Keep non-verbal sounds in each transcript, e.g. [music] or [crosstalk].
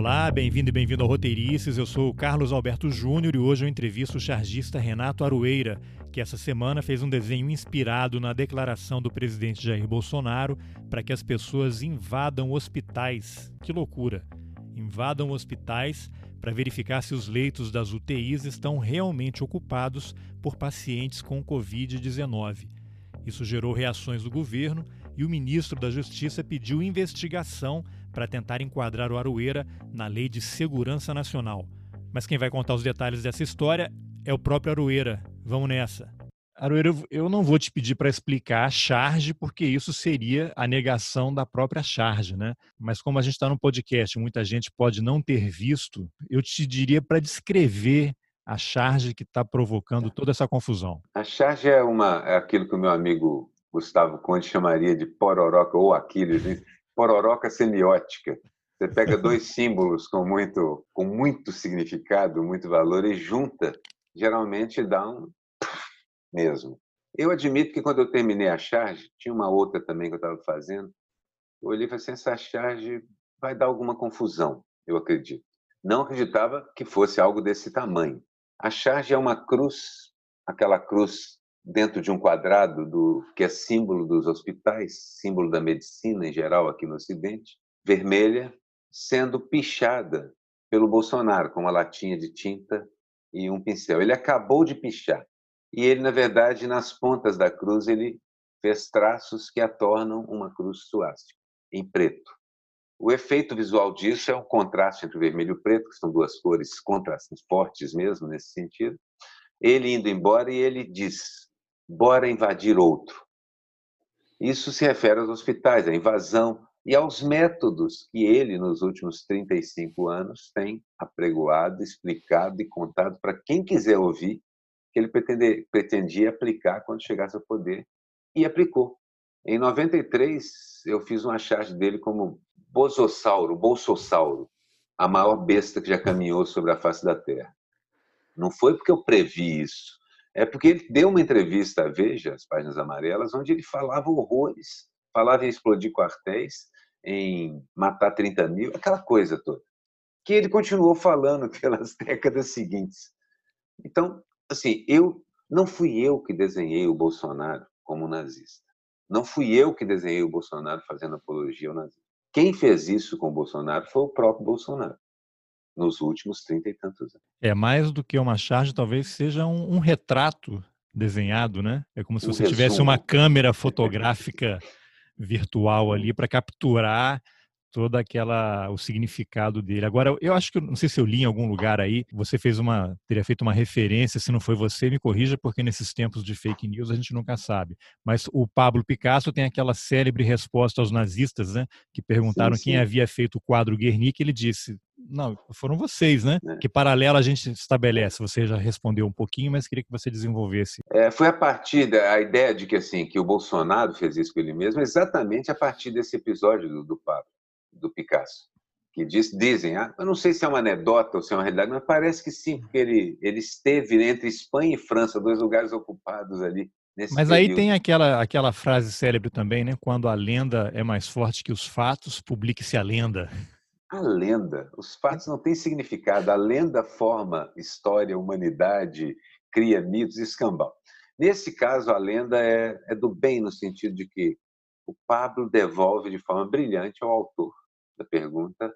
Olá, bem-vindo e bem-vindo ao Roteirices. Eu sou o Carlos Alberto Júnior e hoje eu entrevisto o chargista Renato Arueira, que essa semana fez um desenho inspirado na declaração do presidente Jair Bolsonaro para que as pessoas invadam hospitais. Que loucura! Invadam hospitais para verificar se os leitos das UTIs estão realmente ocupados por pacientes com Covid-19. Isso gerou reações do governo e o ministro da Justiça pediu investigação para tentar enquadrar o Aroeira na Lei de Segurança Nacional. Mas quem vai contar os detalhes dessa história é o próprio Aroeira. Vamos nessa. Aroeira, eu não vou te pedir para explicar a charge, porque isso seria a negação da própria charge, né? Mas como a gente está no podcast, muita gente pode não ter visto, eu te diria para descrever a charge que está provocando toda essa confusão. A charge é, uma, é aquilo que o meu amigo Gustavo Conde chamaria de pororoca ou Aquiles, né? Pororoca semiótica. Você pega dois [laughs] símbolos com muito, com muito significado, muito valor e junta, geralmente dá um [laughs] mesmo. Eu admito que quando eu terminei a charge, tinha uma outra também que eu estava fazendo, eu olhei e falei assim, essa charge vai dar alguma confusão, eu acredito. Não acreditava que fosse algo desse tamanho. A charge é uma cruz, aquela cruz dentro de um quadrado do que é símbolo dos hospitais, símbolo da medicina em geral aqui no Ocidente, vermelha, sendo pichada pelo Bolsonaro com uma latinha de tinta e um pincel. Ele acabou de pichar e ele, na verdade, nas pontas da cruz ele fez traços que a tornam uma cruz suástica em preto. O efeito visual disso é um contraste entre vermelho e preto, que são duas cores contrastes fortes mesmo nesse sentido. Ele indo embora e ele diz: bora invadir outro. Isso se refere aos hospitais, à invasão e aos métodos que ele, nos últimos 35 anos, tem apregoado, explicado e contado para quem quiser ouvir, que ele pretendia aplicar quando chegasse ao poder, e aplicou. Em 93, eu fiz uma charge dele como Bosossauro, Bolsossauro, a maior besta que já caminhou sobre a face da Terra. Não foi porque eu previ isso, é porque ele deu uma entrevista à Veja, as páginas amarelas, onde ele falava horrores, falava em explodir quartéis, em matar 30 mil, aquela coisa toda. Que ele continuou falando [laughs] pelas décadas seguintes. Então, assim, eu não fui eu que desenhei o Bolsonaro como nazista. Não fui eu que desenhei o Bolsonaro fazendo apologia ao nazismo. Quem fez isso com o Bolsonaro foi o próprio Bolsonaro nos últimos trinta e tantos anos. É mais do que uma charge, talvez seja um, um retrato desenhado, né? É como se um você resumo. tivesse uma câmera [laughs] fotográfica virtual ali para capturar todo aquela o significado dele. Agora, eu acho que não sei se eu li em algum lugar aí, você fez uma teria feito uma referência, se não foi você, me corrija, porque nesses tempos de fake news a gente nunca sabe. Mas o Pablo Picasso tem aquela célebre resposta aos nazistas, né, que perguntaram sim, sim. quem havia feito o quadro Guernica, ele disse: "Não, foram vocês, né? É. Que paralelo a gente estabelece?" Você já respondeu um pouquinho, mas queria que você desenvolvesse. É, foi a partir da ideia de que assim, que o Bolsonaro fez isso com ele mesmo, exatamente a partir desse episódio do, do Pablo do Picasso. Que diz, dizem, ah, eu não sei se é uma anedota ou se é uma realidade, mas parece que sim, porque ele, ele esteve entre Espanha e França, dois lugares ocupados ali. Nesse mas período. aí tem aquela, aquela frase célebre também, né? Quando a lenda é mais forte que os fatos, publique-se a lenda. A lenda, os fatos não têm significado. A lenda forma história, humanidade, cria mitos e escambau. Nesse caso, a lenda é, é do bem, no sentido de que o Pablo devolve de forma brilhante ao autor da pergunta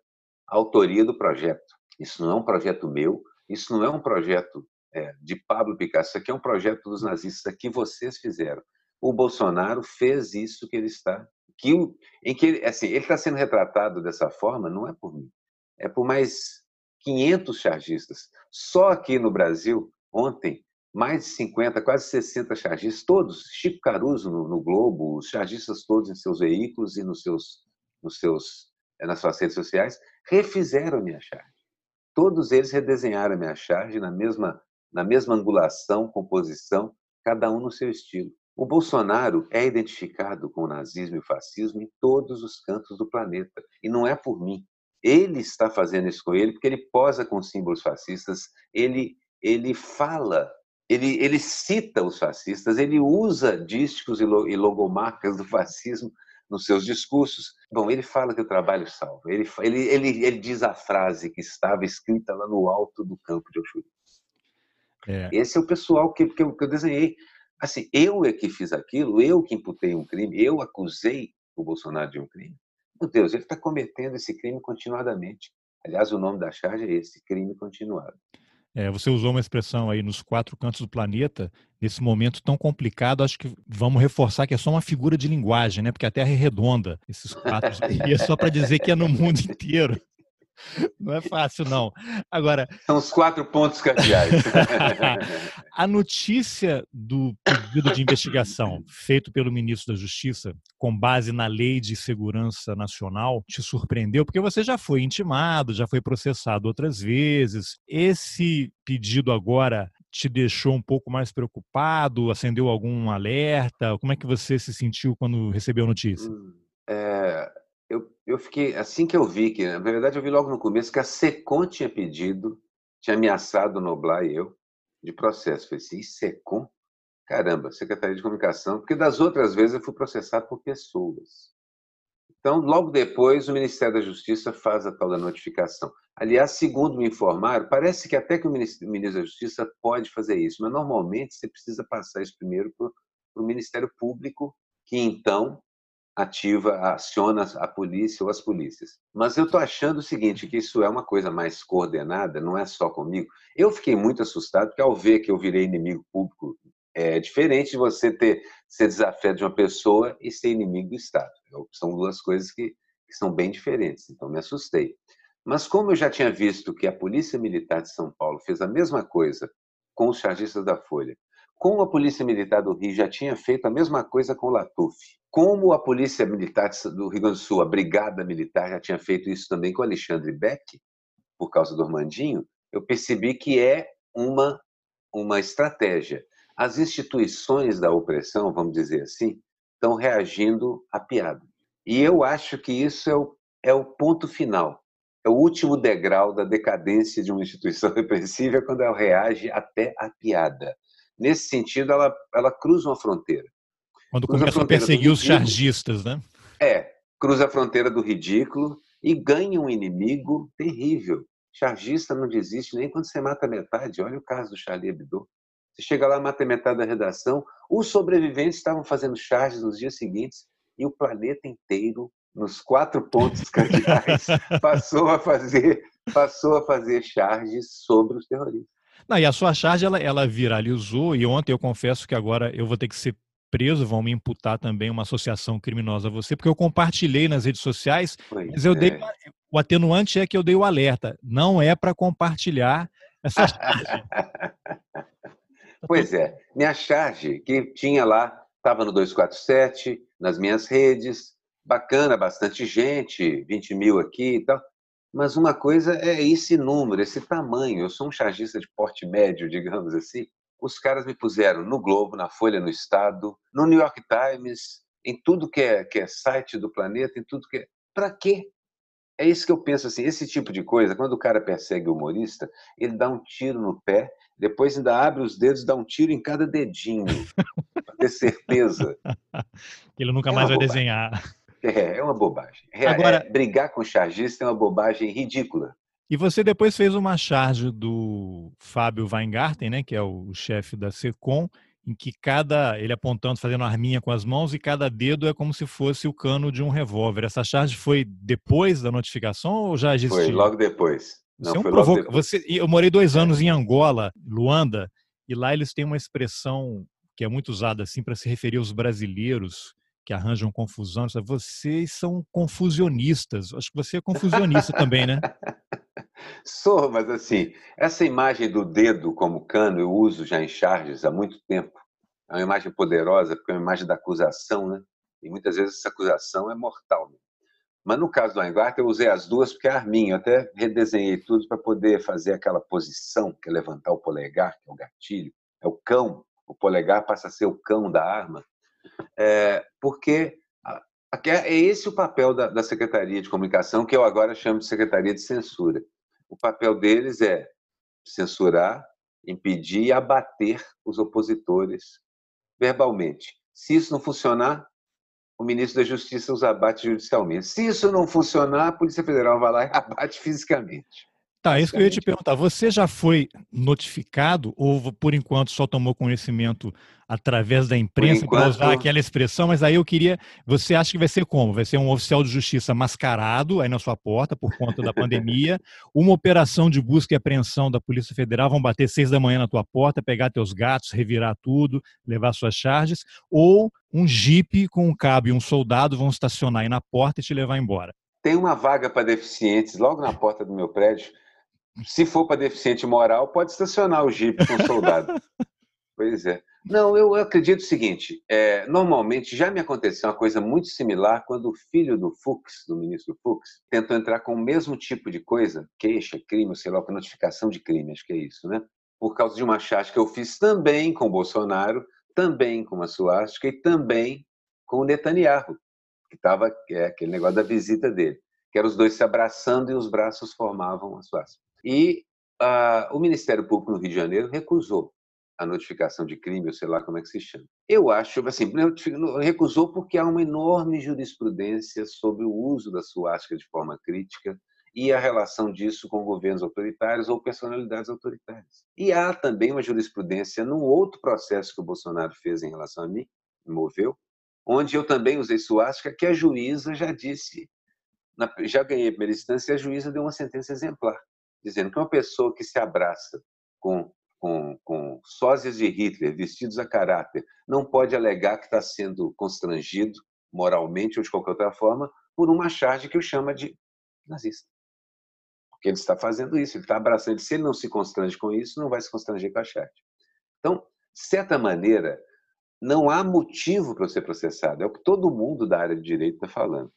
a autoria do projeto. Isso não é um projeto meu, isso não é um projeto é, de Pablo Picasso, isso aqui é um projeto dos nazistas que vocês fizeram. O Bolsonaro fez isso que ele está, que em que assim, ele está sendo retratado dessa forma, não é por mim, é por mais 500 chargistas. Só aqui no Brasil, ontem, mais de 50, quase 60 chargistas, todos, Chico Caruso no, no Globo, os chargistas todos em seus veículos e nos seus, nos seus é, nas suas redes sociais, refizeram a minha charge. Todos eles redesenharam a minha charge na mesma, na mesma angulação, composição, cada um no seu estilo. O Bolsonaro é identificado com o nazismo e o fascismo em todos os cantos do planeta. E não é por mim. Ele está fazendo isso com ele porque ele posa com símbolos fascistas, ele, ele fala ele, ele cita os fascistas, ele usa dísticos e logomarcas do fascismo nos seus discursos. Bom, ele fala que o trabalho salva. Ele, ele, ele, ele diz a frase que estava escrita lá no alto do campo de Oxuri. É. Esse é o pessoal que, que, eu, que eu desenhei. Assim, eu é que fiz aquilo, eu que imputei um crime, eu acusei o Bolsonaro de um crime. Meu Deus, ele está cometendo esse crime continuadamente. Aliás, o nome da charge é esse, crime continuado. É, você usou uma expressão aí nos quatro cantos do planeta, nesse momento tão complicado, acho que vamos reforçar que é só uma figura de linguagem, né? Porque a Terra é redonda, esses quatro, e é só para dizer que é no mundo [laughs] inteiro. Não é fácil, não. Agora. São os quatro pontos cardeais. [laughs] [laughs] a notícia do pedido de investigação feito pelo ministro da Justiça, com base na Lei de Segurança Nacional, te surpreendeu? Porque você já foi intimado, já foi processado outras vezes. Esse pedido agora te deixou um pouco mais preocupado? Acendeu algum alerta? Como é que você se sentiu quando recebeu a notícia? Hum, é eu, fiquei, assim que eu vi, que na verdade eu vi logo no começo que a SECOM tinha pedido, tinha ameaçado Noblar e eu de processo. Eu falei assim, SECOM? Caramba, Secretaria de Comunicação, porque das outras vezes eu fui processado por pessoas. Então, logo depois, o Ministério da Justiça faz a tal da notificação. Aliás, segundo me informaram, parece que até que o Ministério da Justiça pode fazer isso, mas normalmente você precisa passar isso primeiro para o Ministério Público, que então ativa, aciona a polícia ou as polícias. Mas eu estou achando o seguinte, que isso é uma coisa mais coordenada, não é só comigo. Eu fiquei muito assustado, porque ao ver que eu virei inimigo público, é diferente de você ter ser desafiado de uma pessoa e ser inimigo do Estado. São duas coisas que, que são bem diferentes, então me assustei. Mas como eu já tinha visto que a Polícia Militar de São Paulo fez a mesma coisa com os chargistas da Folha, como a Polícia Militar do Rio já tinha feito a mesma coisa com o Latuf, como a Polícia Militar do Rio Grande do Sul, a Brigada Militar, já tinha feito isso também com Alexandre Beck, por causa do Armandinho, eu percebi que é uma, uma estratégia. As instituições da opressão, vamos dizer assim, estão reagindo à piada. E eu acho que isso é o, é o ponto final, é o último degrau da decadência de uma instituição [laughs] repressiva quando ela reage até à piada. Nesse sentido, ela, ela cruza uma fronteira. Quando começa a perseguir os chargistas, né? É, cruza a fronteira do ridículo e ganha um inimigo terrível. Chargista não desiste nem quando você mata metade. Olha o caso do Charlie Hebdo. Você chega lá, mata metade da redação. Os sobreviventes estavam fazendo charges nos dias seguintes e o planeta inteiro, nos quatro pontos cardeais, [laughs] passou a fazer passou a fazer charges sobre os terroristas. Não, e a sua charge ela, ela viralizou e ontem eu confesso que agora eu vou ter que ser preso, vão me imputar também uma associação criminosa a você, porque eu compartilhei nas redes sociais, pois mas eu é. dei o atenuante é que eu dei o alerta, não é para compartilhar essa [laughs] charge. pois é, minha charge que tinha lá, estava no 247, nas minhas redes, bacana, bastante gente, 20 mil aqui e tal. Mas uma coisa é esse número, esse tamanho. Eu sou um chargista de porte médio, [laughs] digamos assim os caras me puseram no Globo, na Folha, no Estado, no New York Times, em tudo que é, que é site do planeta, em tudo que é. Para quê? É isso que eu penso assim, esse tipo de coisa, quando o cara persegue o humorista, ele dá um tiro no pé, depois ainda abre os dedos e dá um tiro em cada dedinho, para ter certeza. [laughs] Ele nunca é mais vai bobagem. desenhar. É, é uma bobagem. É, Agora, é, brigar com o chargista é uma bobagem ridícula. E você depois fez uma charge do Fábio Weingarten, né, que é o chefe da SECOM, em que cada ele apontando, fazendo arminha com as mãos e cada dedo é como se fosse o cano de um revólver. Essa charge foi depois da notificação ou já existia? Foi logo depois. Não, você é um provoca... depois. Você... Eu morei dois anos em Angola, Luanda, e lá eles têm uma expressão que é muito usada assim para se referir aos brasileiros que arranjam confusão. Vocês são confusionistas. Acho que você é confusionista também, né? [laughs] [laughs] Sou, mas assim, essa imagem do dedo como cano eu uso já em charges há muito tempo. É uma imagem poderosa, porque é uma imagem da acusação, né? E muitas vezes essa acusação é mortal. Né? Mas no caso do Weingarten, eu usei as duas porque é arminha. Eu até redesenhei tudo para poder fazer aquela posição, que é levantar o polegar, que é o gatilho. É o cão. O polegar passa a ser o cão da arma. É, porque é esse o papel da Secretaria de Comunicação, que eu agora chamo de Secretaria de Censura o papel deles é censurar, impedir e abater os opositores verbalmente. Se isso não funcionar, o ministro da Justiça os abate judicialmente. Se isso não funcionar, a Polícia Federal vai lá e [laughs] abate fisicamente. Tá, isso que eu ia te perguntar. Você já foi notificado ou por enquanto só tomou conhecimento através da imprensa para usar aquela expressão? Mas aí eu queria. Você acha que vai ser como? Vai ser um oficial de justiça mascarado aí na sua porta por conta da pandemia? [laughs] uma operação de busca e apreensão da Polícia Federal vão bater seis da manhã na tua porta, pegar teus gatos, revirar tudo, levar suas charges? Ou um jipe com um cabo e um soldado vão estacionar aí na porta e te levar embora? Tem uma vaga para deficientes logo na porta do meu prédio se for para deficiente moral, pode estacionar o Jeep com soldado. [laughs] pois é. Não, eu acredito o seguinte: é, normalmente já me aconteceu uma coisa muito similar quando o filho do Fux, do ministro Fux, tentou entrar com o mesmo tipo de coisa, queixa, crime, sei lá, notificação de crime, acho que é isso, né? Por causa de uma charge que eu fiz também com o Bolsonaro, também com a suástica e também com o Netanyahu, que estava é, aquele negócio da visita dele, que eram os dois se abraçando e os braços formavam a suástica. E uh, o Ministério Público no Rio de Janeiro recusou a notificação de crime, ou sei lá como é que se chama. Eu acho, assim, recusou porque há uma enorme jurisprudência sobre o uso da suástica de forma crítica e a relação disso com governos autoritários ou personalidades autoritárias. E há também uma jurisprudência num outro processo que o Bolsonaro fez em relação a mim, moveu, onde eu também usei suástica, que a juíza já disse, já ganhei a primeira instância, e a juíza deu uma sentença exemplar dizendo que uma pessoa que se abraça com, com, com sósias de Hitler vestidos a caráter não pode alegar que está sendo constrangido moralmente ou de qualquer outra forma por uma charge que o chama de nazista. Porque ele está fazendo isso, ele está abraçando. Se ele não se constrange com isso, não vai se constranger com a charge. Então, de certa maneira, não há motivo para ser processado. É o que todo mundo da área de direito está falando.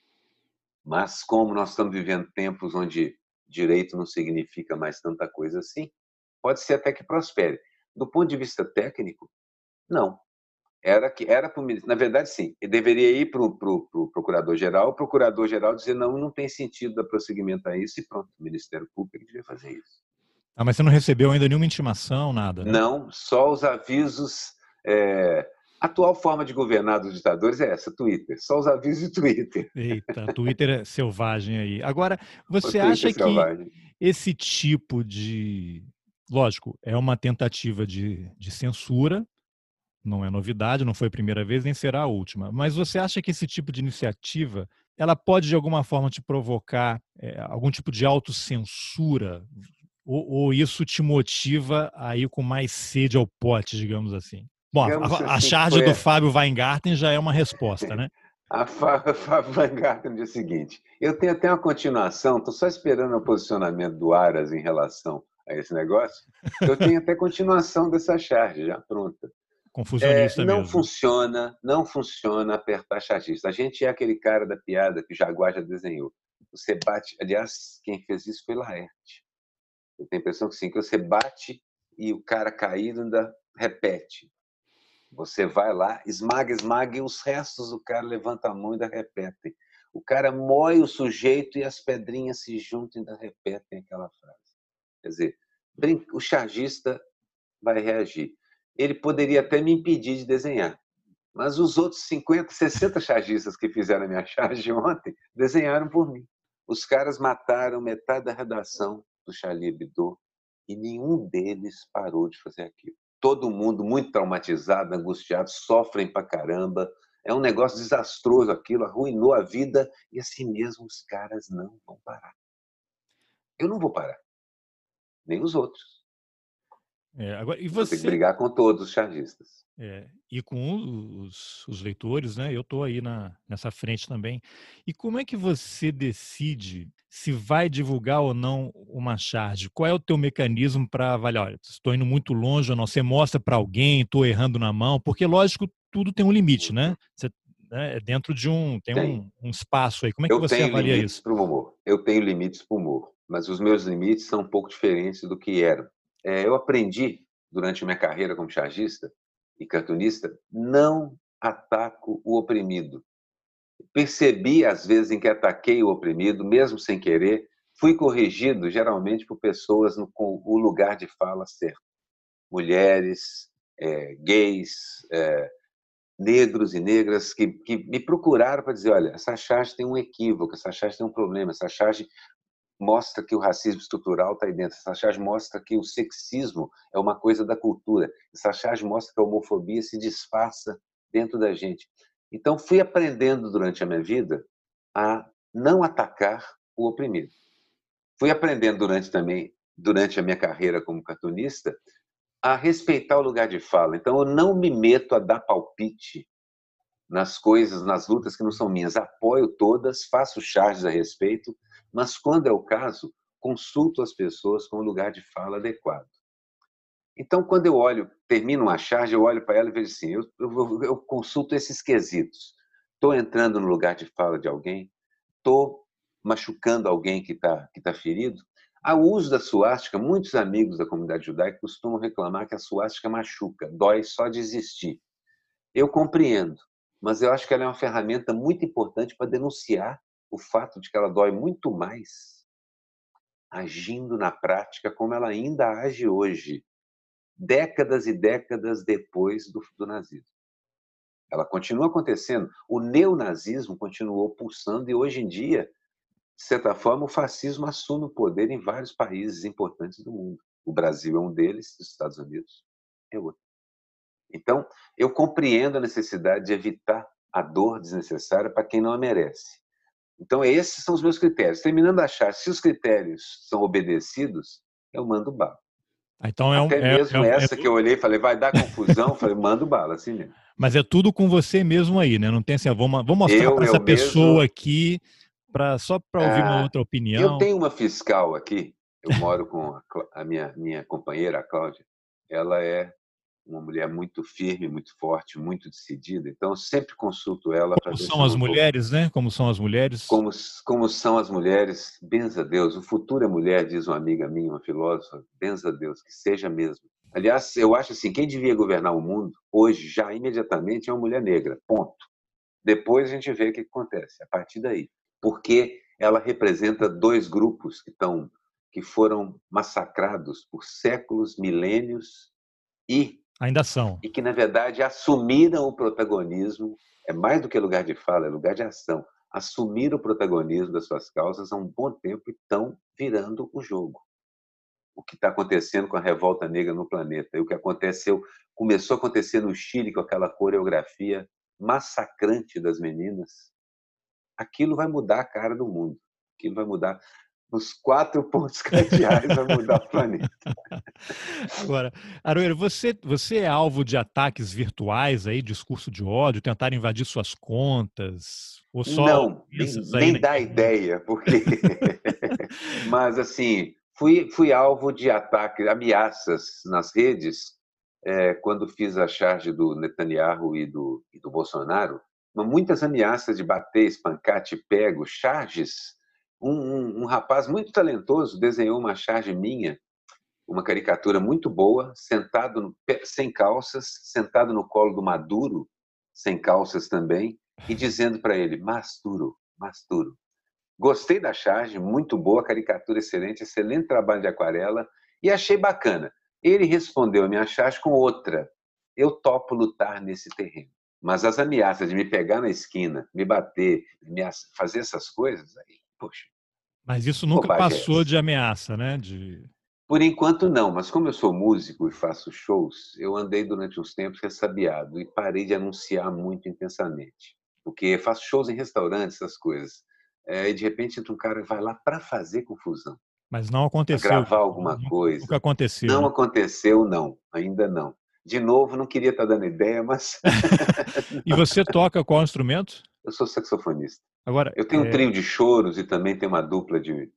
Mas como nós estamos vivendo tempos onde direito não significa mais tanta coisa assim, pode ser até que prospere. Do ponto de vista técnico, não. Era que era para na verdade sim, deveria ir para o pro, pro procurador-geral, o procurador-geral dizer não, não tem sentido dar prosseguimento a isso e pronto, o Ministério Público devia fazer isso. Ah, mas você não recebeu ainda nenhuma intimação, nada? Né? Não, só os avisos é, a atual forma de governar dos ditadores é essa, Twitter. Só os avisos de Twitter. Eita, Twitter é selvagem aí. Agora, você acha é que esse tipo de. Lógico, é uma tentativa de, de censura, não é novidade, não foi a primeira vez, nem será a última. Mas você acha que esse tipo de iniciativa ela pode de alguma forma te provocar é, algum tipo de autocensura? Ou, ou isso te motiva a ir com mais sede ao pote, digamos assim? Bom, a, a assim, charge do Fábio Weingarten já é uma resposta, né? a [laughs] Fábio Weingarten no dia seguinte. Eu tenho até uma continuação, estou só esperando o posicionamento do Aras em relação a esse negócio. Eu tenho até continuação dessa charge já pronta. Confusionista é, não mesmo. funciona, não funciona apertar chargista. A gente é aquele cara da piada que o Jaguar já desenhou. Você bate, aliás, quem fez isso foi Laerte. Eu tenho a impressão que sim, que você bate e o cara caído ainda repete. Você vai lá, esmaga, esmaga, e os restos o cara levanta a mão e ainda repete. O cara moe o sujeito e as pedrinhas se juntam e ainda repetem aquela frase. Quer dizer, o chargista vai reagir. Ele poderia até me impedir de desenhar. Mas os outros 50, 60 chargistas que fizeram a minha charge ontem desenharam por mim. Os caras mataram metade da redação do Charlie Hebdo e nenhum deles parou de fazer aquilo todo mundo muito traumatizado, angustiado, sofrem pra caramba. É um negócio desastroso aquilo, arruinou a vida e assim mesmo os caras não vão parar. Eu não vou parar, nem os outros. É, agora, e você... Tem que brigar com todos os chargistas. É, e com os, os, leitores, né? Eu estou aí na, nessa frente também. E como é que você decide se vai divulgar ou não uma charge? Qual é o teu mecanismo para avaliar? Olha, estou indo muito longe ou não? Você mostra para alguém, estou errando na mão? Porque, lógico, tudo tem um limite, né? Você, né, é dentro de um tem, tem. Um, um, espaço aí. Como é que eu você avalia isso? Pro humor. Eu tenho limites para o humor, mas os meus limites são um pouco diferentes do que eram. É, eu aprendi durante minha carreira como chargista e cartunista, não ataco o oprimido. Percebi às vezes em que ataquei o oprimido, mesmo sem querer, fui corrigido geralmente por pessoas no, com o lugar de fala certo. mulheres, é, gays, é, negros e negras que, que me procuraram para dizer, olha, essa charge tem um equívoco, essa charge tem um problema, essa charge mostra que o racismo estrutural está aí dentro, essa charge mostra que o sexismo é uma coisa da cultura, essa charge mostra que a homofobia se disfarça dentro da gente. Então, fui aprendendo durante a minha vida a não atacar o oprimido. Fui aprendendo durante também durante a minha carreira como cartunista a respeitar o lugar de fala. Então, eu não me meto a dar palpite nas coisas, nas lutas que não são minhas. Apoio todas, faço charges a respeito, mas quando é o caso, consulto as pessoas com o lugar de fala adequado. Então, quando eu olho, termino uma charge, eu olho para ela e vejo assim: eu, eu, eu consulto esses quesitos. Estou entrando no lugar de fala de alguém? Estou machucando alguém que está que tá ferido? Ao uso da suástica, muitos amigos da comunidade judaica costumam reclamar que a suástica machuca, dói só de existir. Eu compreendo, mas eu acho que ela é uma ferramenta muito importante para denunciar o fato de que ela dói muito mais agindo na prática como ela ainda age hoje, décadas e décadas depois do, do nazismo. Ela continua acontecendo. O neonazismo continuou pulsando e hoje em dia de certa forma, o fascismo assume o poder em vários países importantes do mundo. O Brasil é um deles, os Estados Unidos é outro. Então, eu compreendo a necessidade de evitar a dor desnecessária para quem não a merece. Então, esses são os meus critérios. Terminando a achar, se os critérios são obedecidos, eu mando bala. Ah, então é um, Até é, mesmo é, essa é... que eu olhei e falei, vai dar confusão, falei, mando bala, assim mesmo. Mas é tudo com você mesmo aí, né? Não tem assim, vamos, vamos mostrar para essa pessoa mesmo... aqui pra, só para ouvir uma outra opinião. Eu tenho uma fiscal aqui, eu moro com a, a minha, minha companheira, a Cláudia. Ela é uma mulher muito firme, muito forte, muito decidida. Então, eu sempre consulto ela Como são as mulheres, né? Como são as mulheres? Como, como são as mulheres. Benza Deus. O futuro é mulher, diz uma amiga minha, uma filósofa. Benza Deus, que seja mesmo. Aliás, eu acho assim, quem devia governar o mundo hoje, já imediatamente, é uma mulher negra. Ponto. Depois a gente vê o que acontece. A partir daí porque ela representa dois grupos que estão que foram massacrados por séculos, milênios e ainda são e que na verdade assumiram o protagonismo é mais do que lugar de fala, é lugar de ação. Assumiram o protagonismo das suas causas há um bom tempo e estão virando o jogo. O que está acontecendo com a revolta negra no planeta e o que aconteceu começou a acontecer no Chile com aquela coreografia massacrante das meninas aquilo vai mudar a cara do mundo. Aquilo vai mudar os quatro pontos [laughs] cardeais vai mudar o planeta. [laughs] Agora, Aroeiro, você, você é alvo de ataques virtuais aí, discurso de ódio, tentar invadir suas contas? Ou só Não, nem, nem dá ideia, porque. [laughs] Mas, assim, fui, fui alvo de ataques, ameaças nas redes é, quando fiz a charge do Netanyahu e do, e do Bolsonaro muitas ameaças de bater, espancar, te pego, charges. Um, um, um, rapaz muito talentoso desenhou uma charge minha, uma caricatura muito boa, sentado no, sem calças, sentado no colo do Maduro, sem calças também, e dizendo para ele: Masturo, Masturo. Gostei da charge, muito boa, caricatura excelente, excelente trabalho de aquarela, e achei bacana. Ele respondeu a minha charge com outra: Eu topo lutar nesse terreno. Mas as ameaças de me pegar na esquina, me bater, me fazer essas coisas, aí, poxa. Mas isso nunca passou de ameaça, né? De... Por enquanto não, mas como eu sou músico e faço shows, eu andei durante uns tempos ressabiado e parei de anunciar muito intensamente. Porque faço shows em restaurantes, essas coisas. É, e de repente entra um cara e vai lá para fazer confusão. Mas não aconteceu. Gravar alguma coisa. Nunca aconteceu. Não aconteceu, não. Ainda não. De novo, não queria estar dando ideia, mas. [laughs] e você toca qual instrumento? Eu sou saxofonista. Agora, eu tenho é... um trio de choros e também tenho uma dupla de,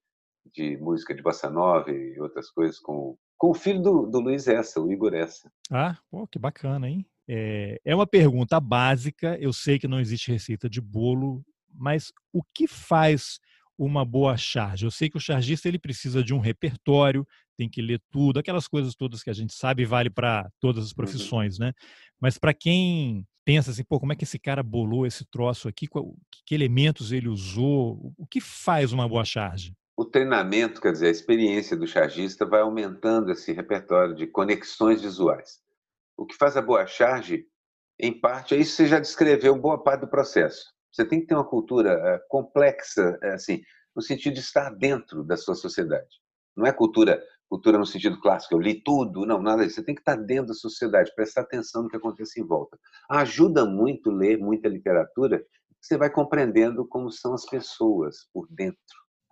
de música de bossa nova e outras coisas com, com o filho do, do Luiz Essa, o Igor Essa. Ah, pô, que bacana, hein? É, é uma pergunta básica. Eu sei que não existe receita de bolo, mas o que faz uma boa charge? Eu sei que o chargista ele precisa de um repertório, tem que ler tudo, aquelas coisas todas que a gente sabe vale para todas as uhum. profissões, uhum. né? Mas para quem pensa assim, pô, como é que esse cara bolou esse troço aqui? que elementos ele usou? O que faz uma boa charge? o treinamento, quer dizer, a experiência do chargista vai aumentando esse repertório de conexões visuais. O que faz a boa charge, em parte, é isso que você já descreveu boa parte do processo. Você tem que ter uma cultura eh, complexa, eh, assim, no sentido de estar dentro da sua sociedade. Não é cultura, cultura no sentido clássico, eu li tudo, não, nada disso. Você tem que estar dentro da sociedade, prestar atenção no que acontece em volta. Ajuda muito ler muita literatura, você vai compreendendo como são as pessoas por dentro.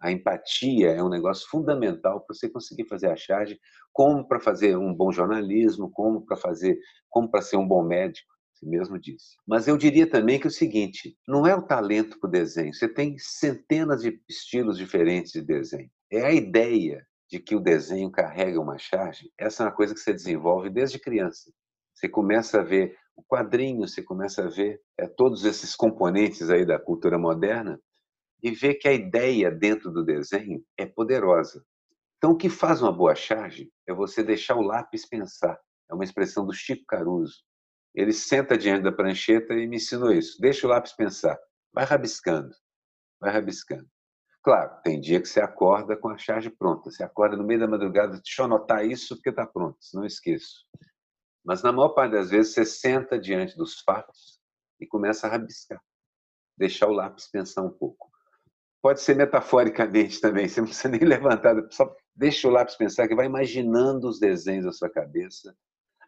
A empatia é um negócio fundamental para você conseguir fazer a charge, como para fazer um bom jornalismo, como para fazer, como para ser um bom médico você mesmo disse. Mas eu diria também que é o seguinte: não é o talento para o desenho, você tem centenas de estilos diferentes de desenho. É a ideia de que o desenho carrega uma charge, essa é uma coisa que você desenvolve desde criança. Você começa a ver o quadrinho, você começa a ver é, todos esses componentes aí da cultura moderna e ver que a ideia dentro do desenho é poderosa. Então, o que faz uma boa charge é você deixar o lápis pensar. É uma expressão do Chico Caruso. Ele senta diante da prancheta e me ensinou isso. Deixa o lápis pensar. Vai rabiscando. Vai rabiscando. Claro, tem dia que você acorda com a charge pronta. Você acorda no meio da madrugada, deixa eu anotar isso porque está pronto, não esqueço. Mas na maior parte das vezes você senta diante dos fatos e começa a rabiscar. Deixar o lápis pensar um pouco. Pode ser metaforicamente [laughs] também, você não precisa nem levantar, só deixa o lápis pensar, que vai imaginando os desenhos da sua cabeça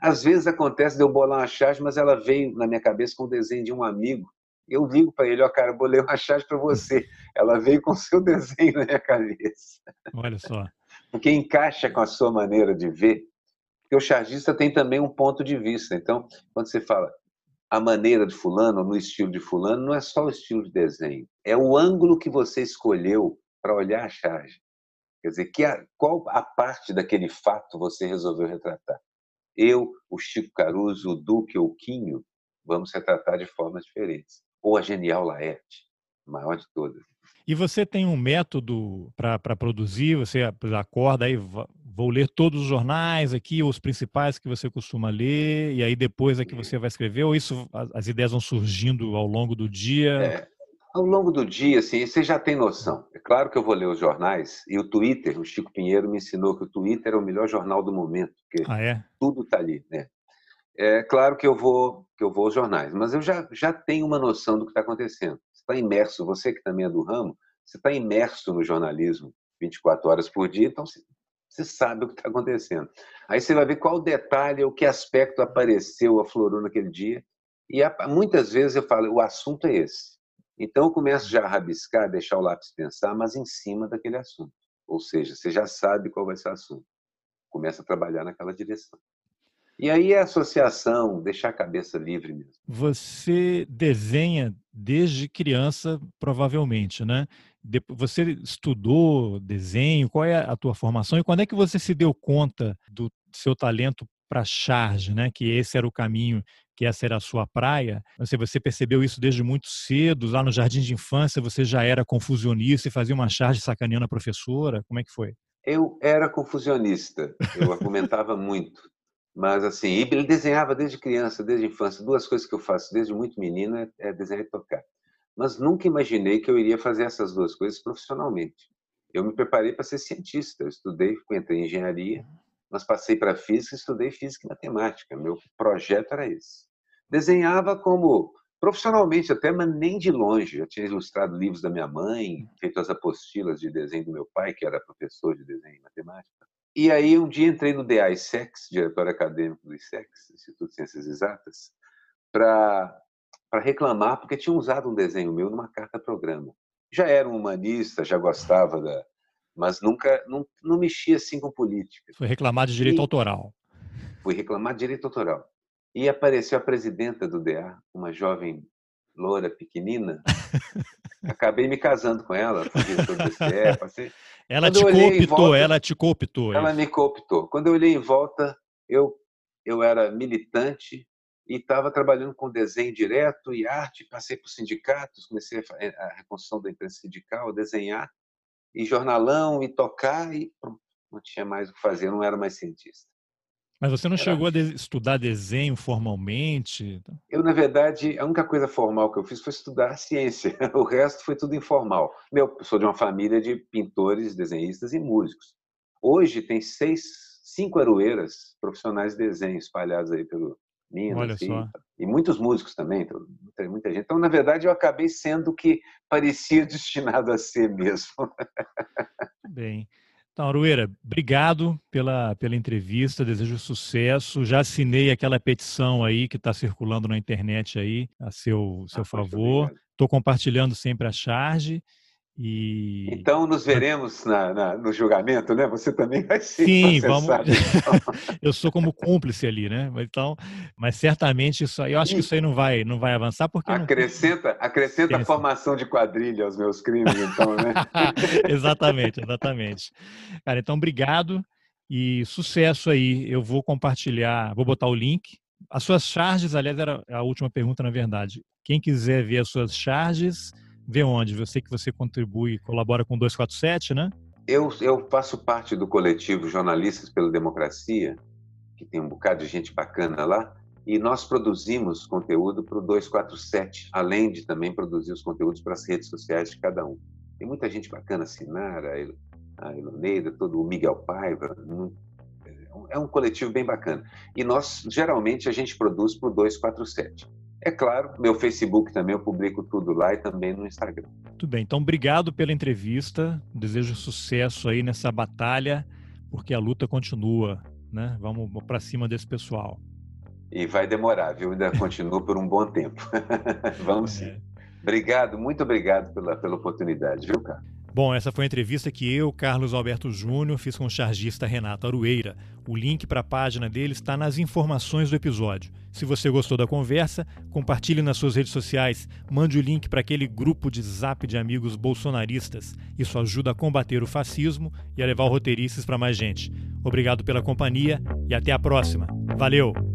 às vezes acontece de eu bolar uma charge, mas ela veio na minha cabeça com o desenho de um amigo. Eu digo para ele, ó, cara, bolei uma charge para você. Ela veio com o seu [laughs] desenho na minha cabeça. Olha só. Porque encaixa com a sua maneira de ver. Porque o chargista tem também um ponto de vista. Então, quando você fala a maneira de fulano, no estilo de fulano, não é só o estilo de desenho. É o ângulo que você escolheu para olhar a charge. Quer dizer, que a, qual a parte daquele fato você resolveu retratar eu, o Chico Caruso, o Duque ou o Quinho, vamos retratar de formas diferentes. Ou a genial Laerte, a maior de todas. E você tem um método para produzir? Você acorda aí, vou ler todos os jornais aqui, os principais que você costuma ler, e aí depois é que você vai escrever? Ou isso, as ideias vão surgindo ao longo do dia? É, ao longo do dia, assim, você já tem noção. É claro que eu vou ler os jornais e o Twitter, o Chico Pinheiro me ensinou que o Twitter é o melhor jornal do momento, porque ah, é? tudo está ali, né? É claro que eu vou que eu vou aos jornais, mas eu já, já tenho uma noção do que está acontecendo. Você está imerso, você que também é do ramo, você está imerso no jornalismo 24 horas por dia, então você, você sabe o que está acontecendo. Aí você vai ver qual detalhe, o que aspecto apareceu, aflorou naquele dia. E muitas vezes eu falo, o assunto é esse. Então, eu começo já a rabiscar, deixar o lápis pensar, mas em cima daquele assunto. Ou seja, você já sabe qual vai ser o assunto. Começa a trabalhar naquela direção. E aí é associação, deixar a cabeça livre mesmo. Você desenha desde criança, provavelmente, né? Você estudou desenho? Qual é a tua formação? E quando é que você se deu conta do seu talento para charge, né? Que esse era o caminho que essa era a sua praia. Você, você percebeu isso desde muito cedo, lá no jardim de infância você já era confusionista e fazia uma charge sacaneando a professora? Como é que foi? Eu era confusionista, eu argumentava muito. Mas assim, ele desenhava desde criança, desde infância. Duas coisas que eu faço desde muito menino é, é desenhar e tocar. Mas nunca imaginei que eu iria fazer essas duas coisas profissionalmente. Eu me preparei para ser cientista. Eu estudei, entrei em engenharia, mas passei para física, estudei física e matemática. Meu projeto era esse desenhava como profissionalmente até, mas nem de longe. Já tinha ilustrado livros da minha mãe, feito as apostilas de desenho do meu pai, que era professor de desenho e matemática. E aí um dia entrei no DA ISEX, diretor acadêmico do ISEX, Instituto de Ciências Exatas, para reclamar, porque tinham usado um desenho meu numa carta-programa. Já era um humanista, já gostava da... Mas nunca, não, não mexia assim com política. Foi reclamar de direito e, autoral. Fui reclamar de direito autoral. E apareceu a presidenta do DA, uma jovem loura, pequenina. [laughs] Acabei me casando com ela, fui diretor do DCE, passei... Ela Quando te cooptou, volta, ela te cooptou. Ela me cooptou. Quando eu olhei em volta, eu, eu era militante e estava trabalhando com desenho direto e arte, passei por sindicatos, comecei a, a reconstrução da imprensa sindical, a desenhar, e jornalão, e tocar, e pronto, não tinha mais o que fazer, não era mais cientista. Mas você não Era... chegou a de estudar desenho formalmente? Eu, na verdade, a única coisa formal que eu fiz foi estudar ciência. [laughs] O resto foi tudo informal. Meu, eu sou de uma família de pintores, desenhistas e músicos. Hoje tem seis, cinco aroeiras profissionais de desenho espalhados aí pelo Minas. Olha e, só. e muitos músicos também, então, muita, muita gente. Então, na verdade, eu acabei sendo o que parecia [laughs] destinado a ser mesmo. Bem. Então, Arueira, obrigado pela, pela entrevista, desejo sucesso. Já assinei aquela petição aí que está circulando na internet aí, a seu, seu ah, favor. Estou compartilhando sempre a charge. E... Então nos veremos na, na, no julgamento, né? Você também vai ser Sim, vamos. [laughs] eu sou como cúmplice ali, né? Então, mas certamente isso aí, eu acho que isso aí não vai, não vai avançar porque acrescenta, não... acrescenta a formação de quadrilha aos meus crimes, então, né? [laughs] exatamente, exatamente. Cara, então obrigado e sucesso aí. Eu vou compartilhar, vou botar o link. As suas charges, aliás, era a última pergunta, na verdade. Quem quiser ver as suas charges, vê onde? Eu sei que você contribui, colabora com o 247, né? Eu, eu faço parte do coletivo Jornalistas pela Democracia, que tem um bocado de gente bacana lá, e nós produzimos conteúdo para o 247, além de também produzir os conteúdos para as redes sociais de cada um. Tem muita gente bacana, a Sinara, a Iloneida, todo o Miguel Paiva, é um coletivo bem bacana. E nós, geralmente, a gente produz para o 247. É claro, meu Facebook também, eu publico tudo lá e também no Instagram. Muito bem, então obrigado pela entrevista. Desejo sucesso aí nessa batalha, porque a luta continua, né? Vamos para cima desse pessoal. E vai demorar, viu? Ainda continua por um bom tempo. [laughs] Vamos sim. É. Obrigado, muito obrigado pela, pela oportunidade, viu, cara? Bom, essa foi a entrevista que eu, Carlos Alberto Júnior, fiz com o chargista Renato Arueira. O link para a página dele está nas informações do episódio. Se você gostou da conversa, compartilhe nas suas redes sociais, mande o link para aquele grupo de zap de amigos bolsonaristas. Isso ajuda a combater o fascismo e a levar o roteirices para mais gente. Obrigado pela companhia e até a próxima. Valeu!